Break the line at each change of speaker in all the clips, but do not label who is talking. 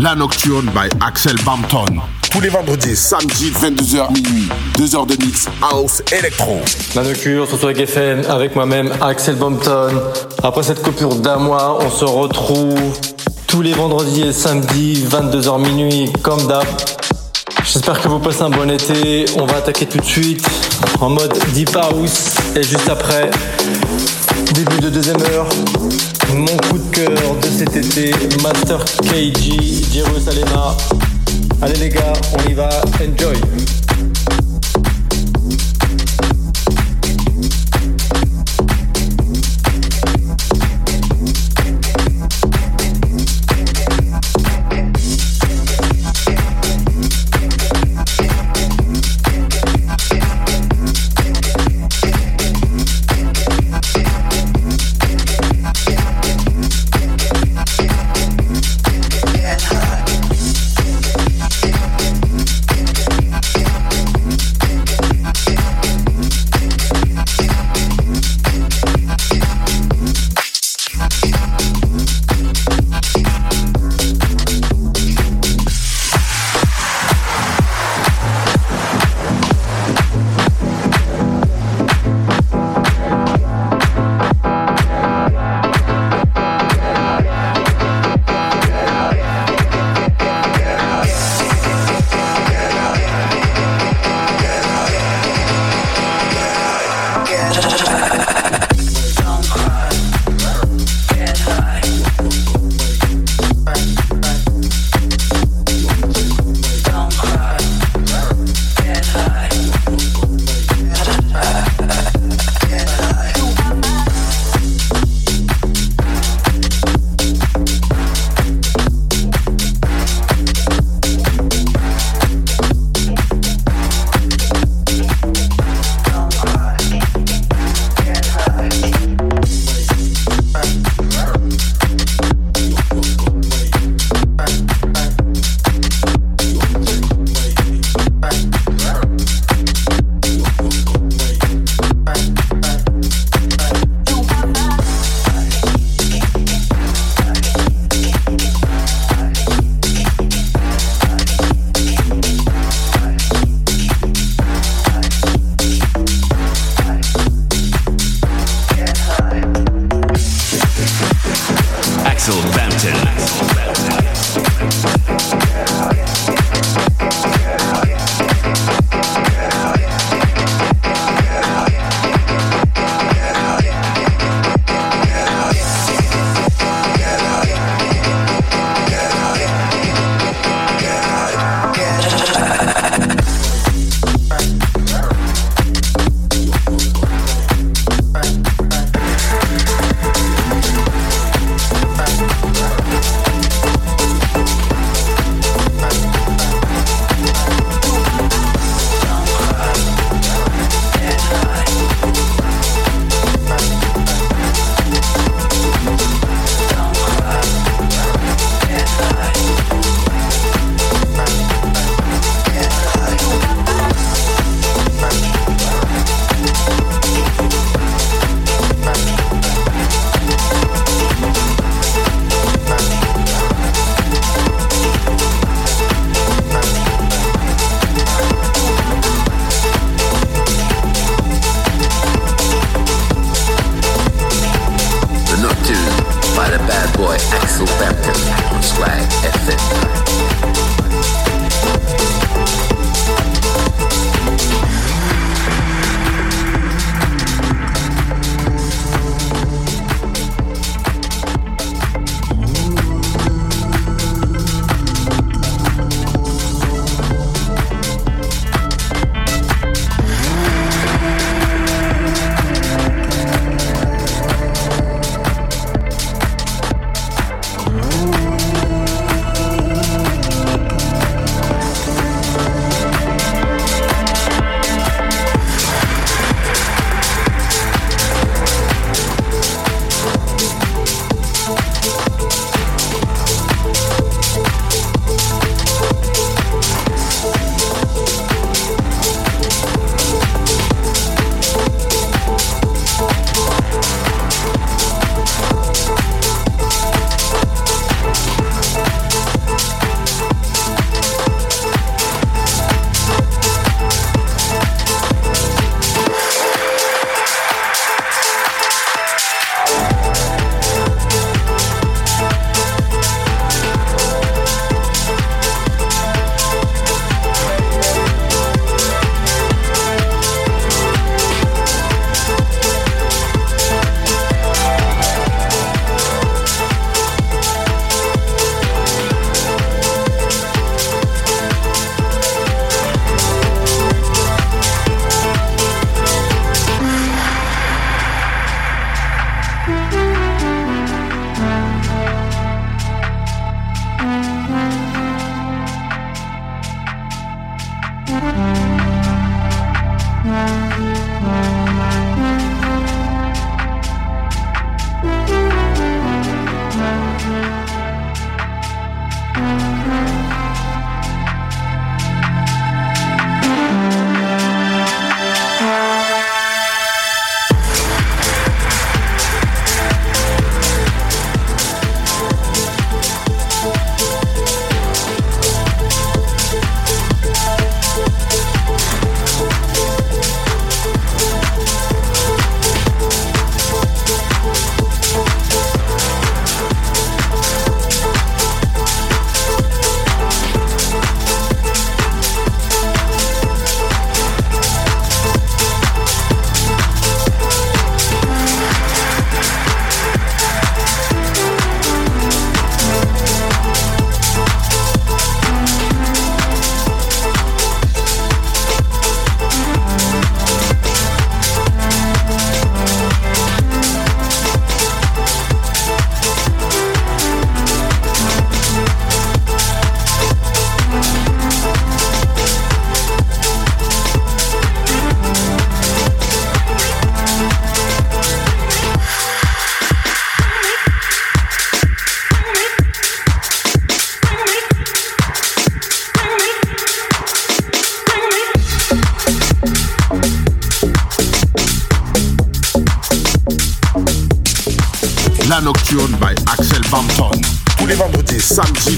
La Nocturne by Axel Bampton. Tous les vendredis, samedi, 22h minuit. 2 heures de mix, house, électro.
La Nocturne sur Swag FM avec moi-même Axel Bampton. Après cette coupure d'un mois, on se retrouve tous les vendredis et samedis, 22h minuit, comme d'hab. J'espère que vous passez un bon été. On va attaquer tout de suite en mode Deep House. Et juste après, début de deuxième heure, mon coup de cœur de cet été, Master KG, Jerusalema. Allez les gars, on y va, enjoy.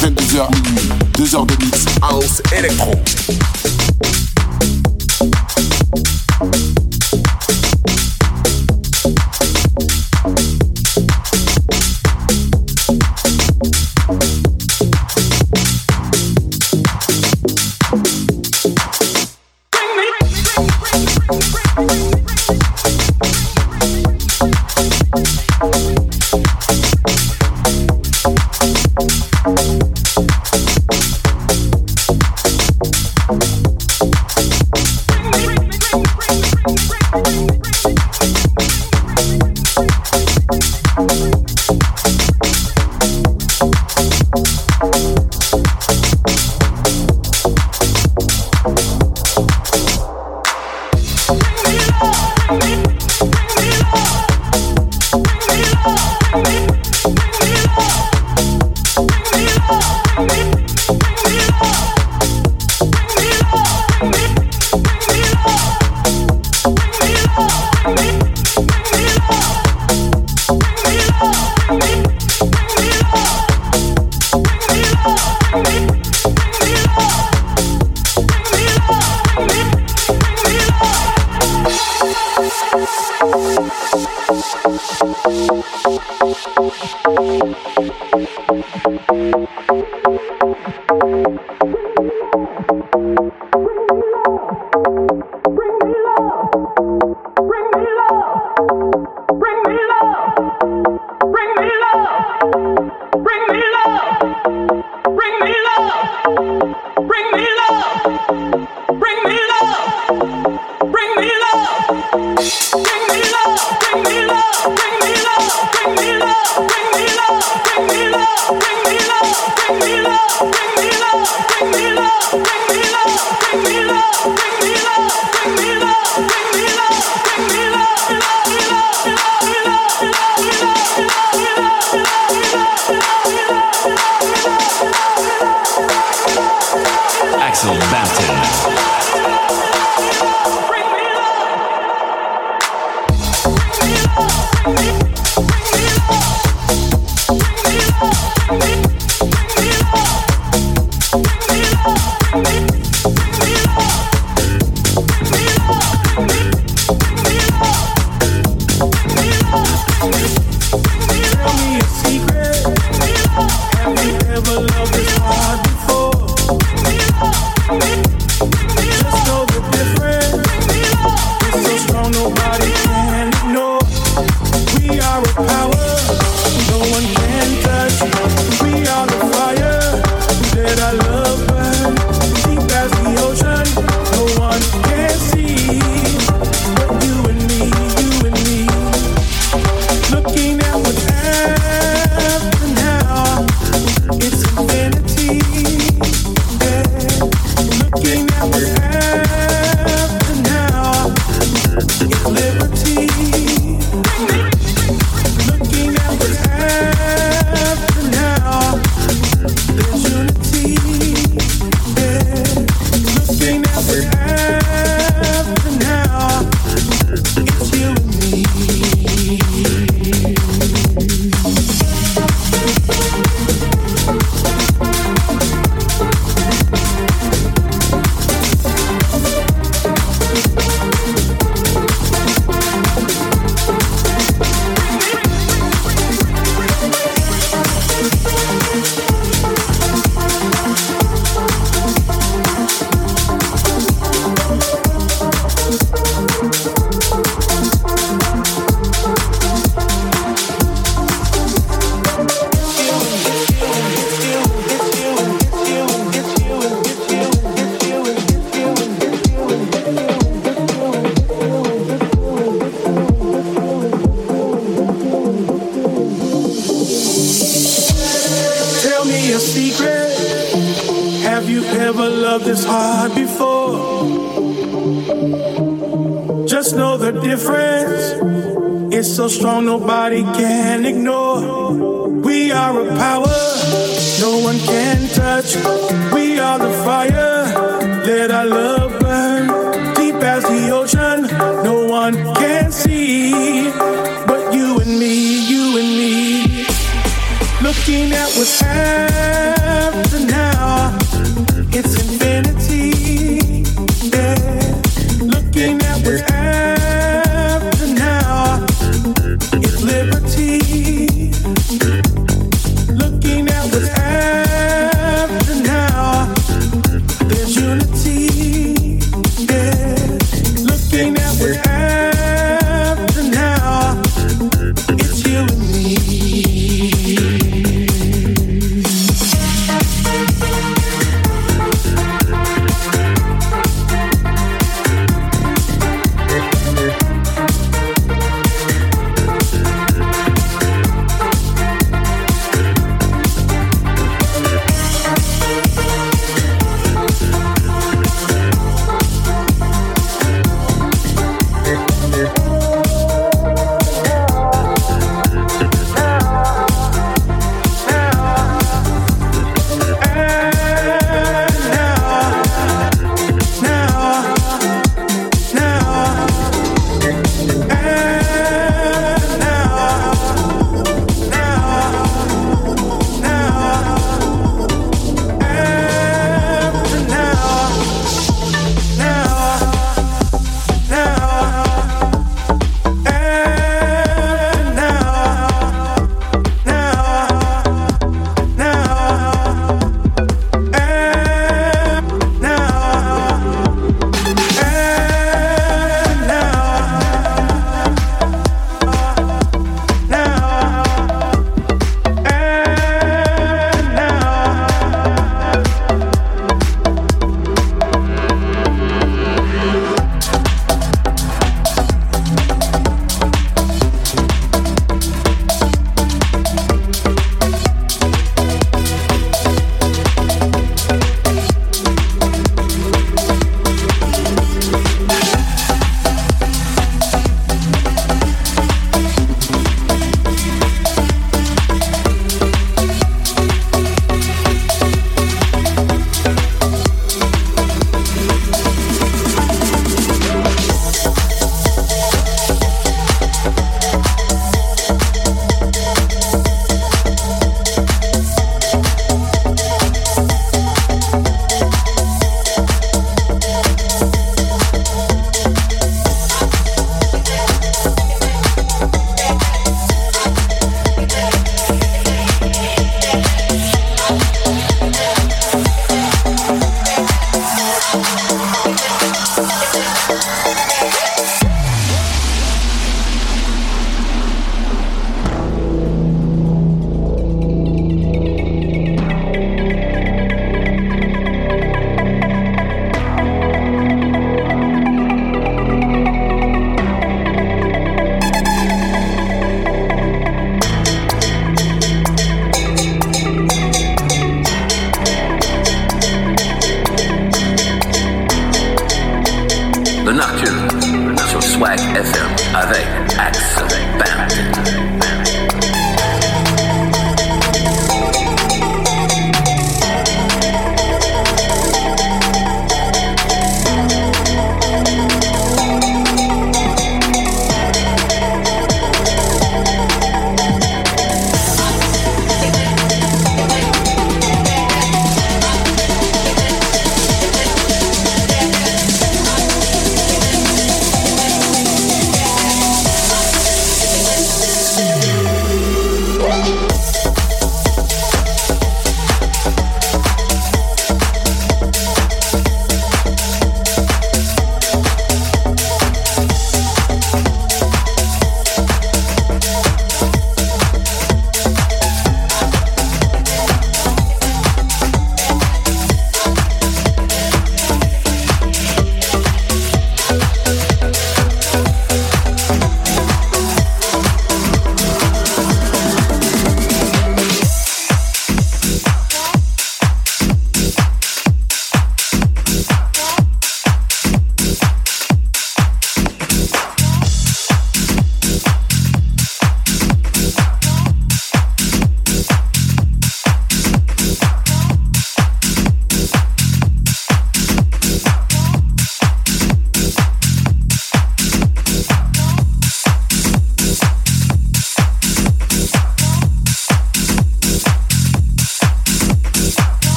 22h minuit. 2 heures de mix house électro.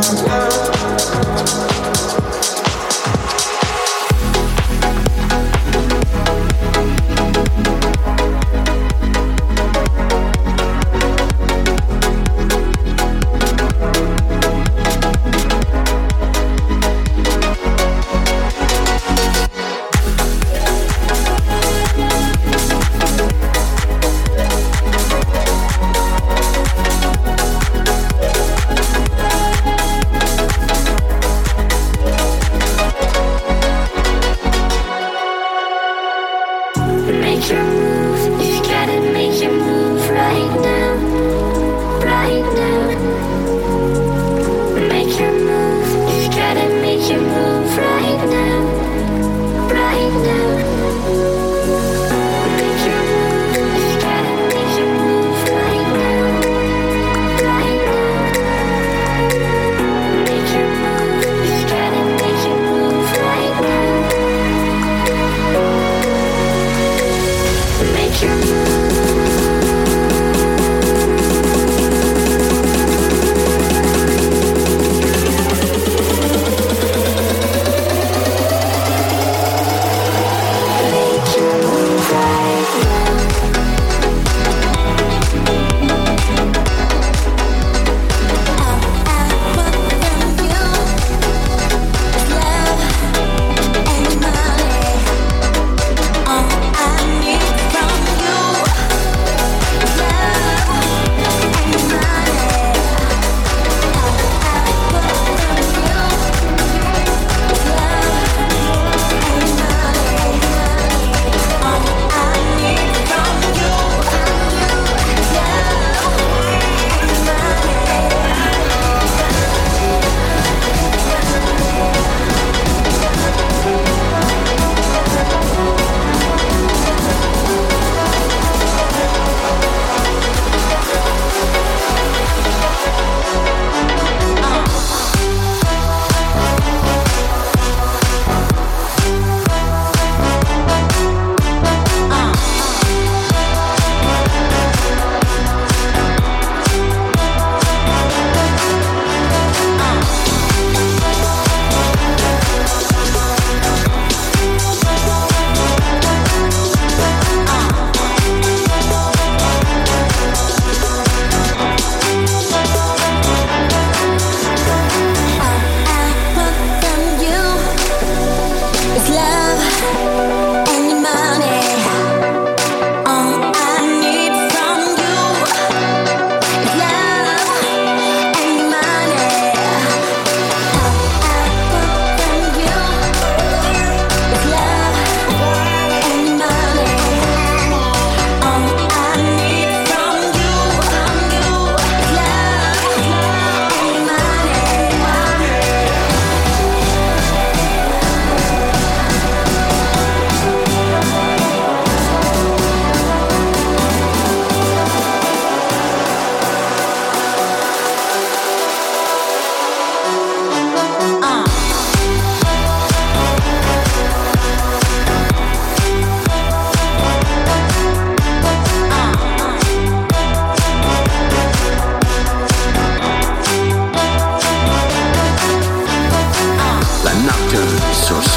world.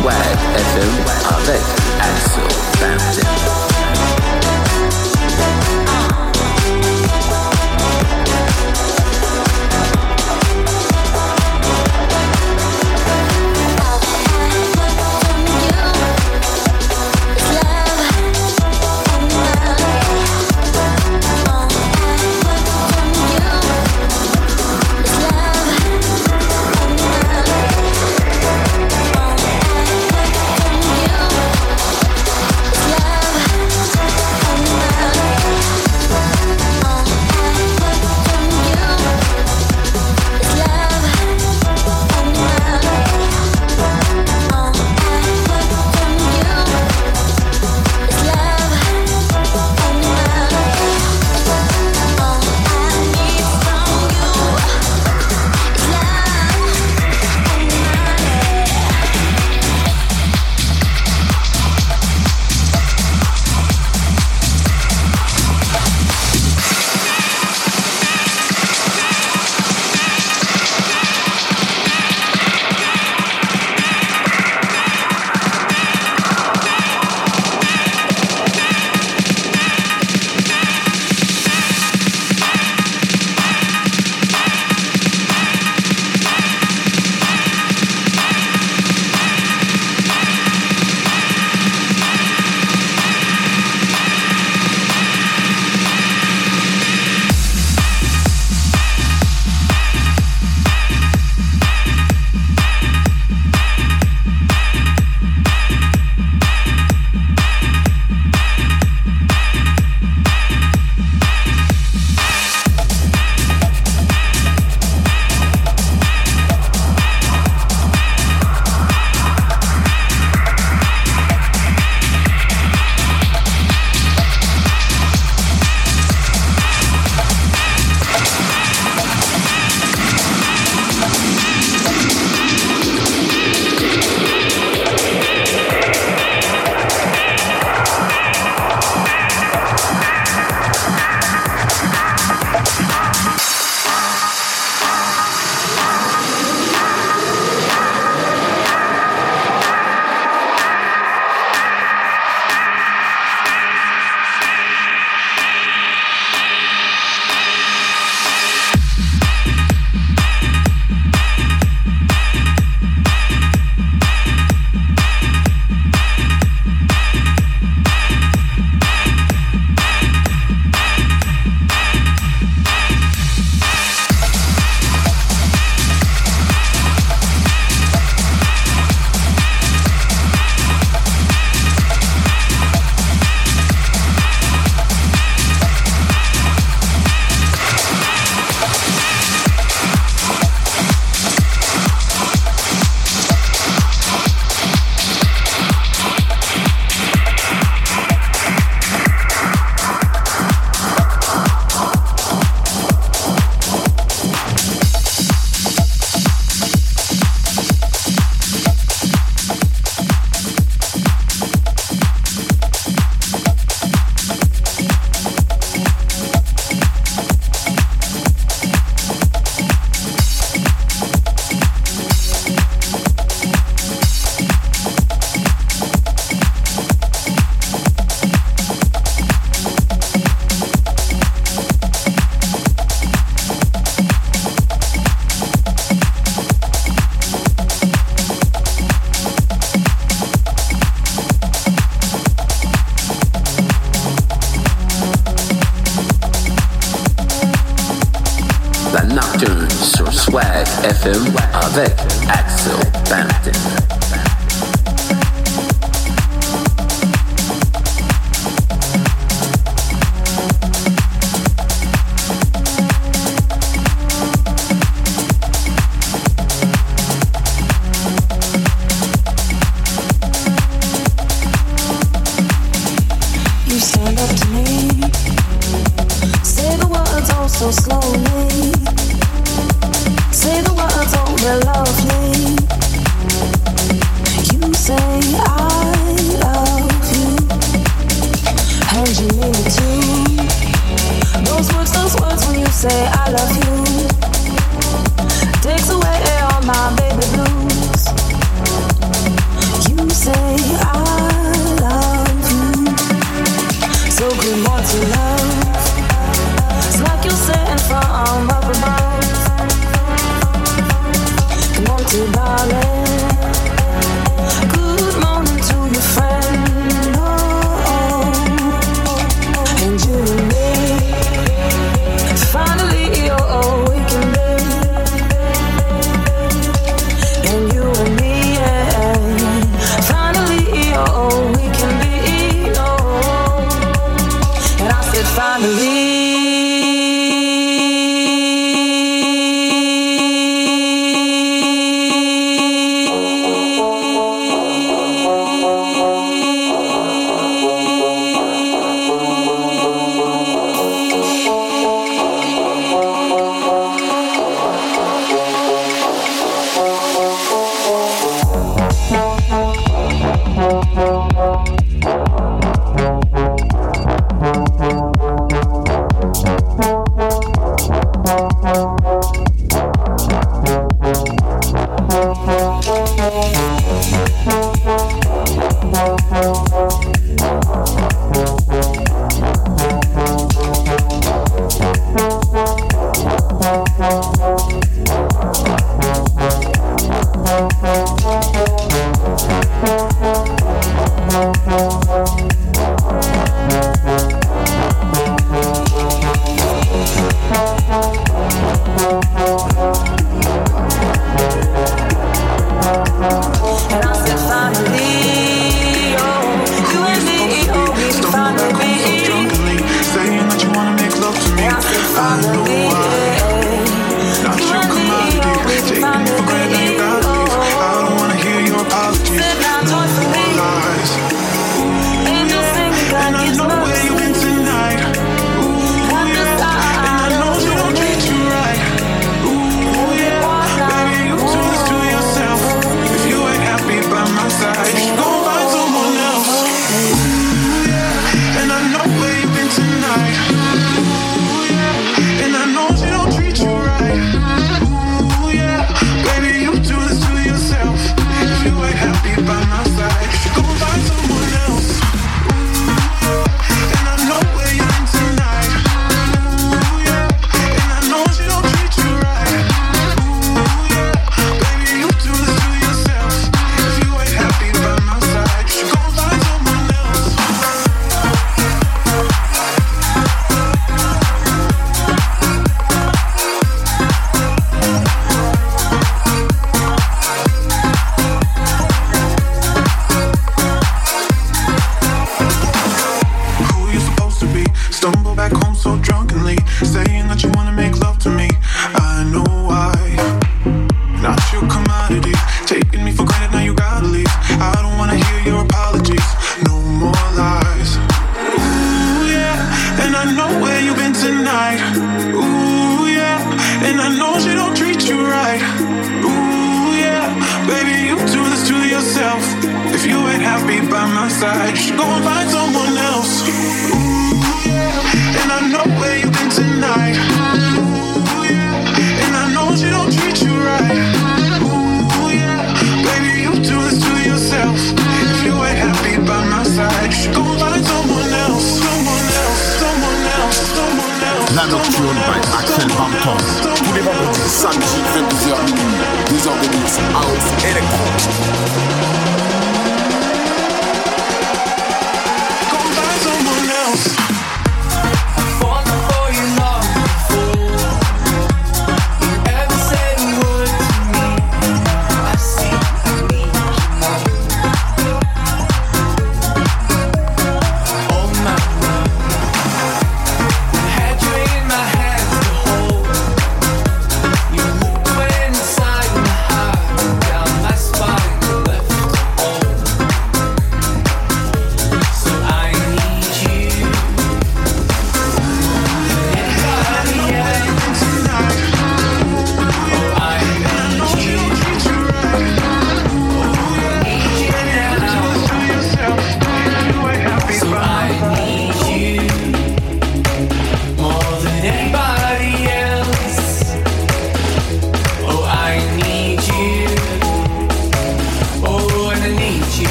Swag
FM avec Axel Bampton.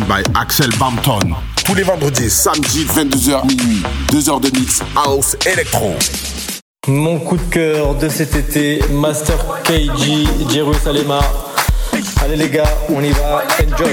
By Axel Bampton. Tous les vendredis, samedi, 22h minuit. 2 heures de mix house électro.
Mon coup de cœur de cet été, Master KG, Jerusalema. Allez les gars, on y va, enjoy.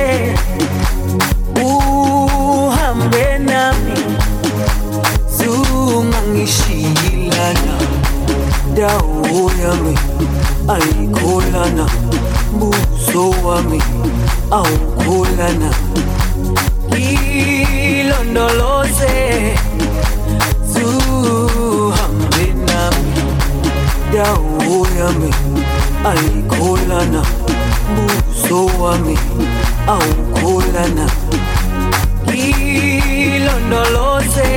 dawo yami ayikholana buso wami awukholana ilondoloze zuhambe nami. Dawo yami ayikholana buso wami awukholana ilondoloze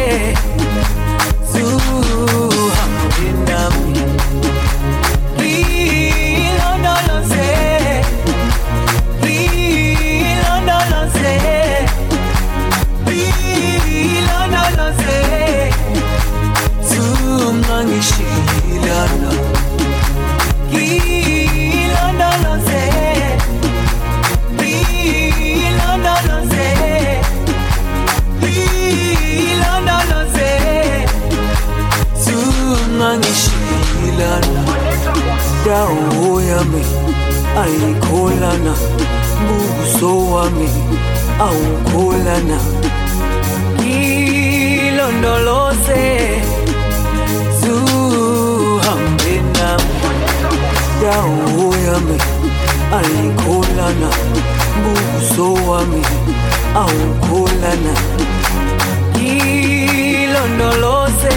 dawo yami ayikholana buso wami. Awukholana ilondoloze zuhambe dawo yami ayikholana buso wami awukholana ilondoloze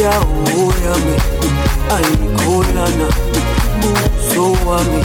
muda uoyami alikolana buso wami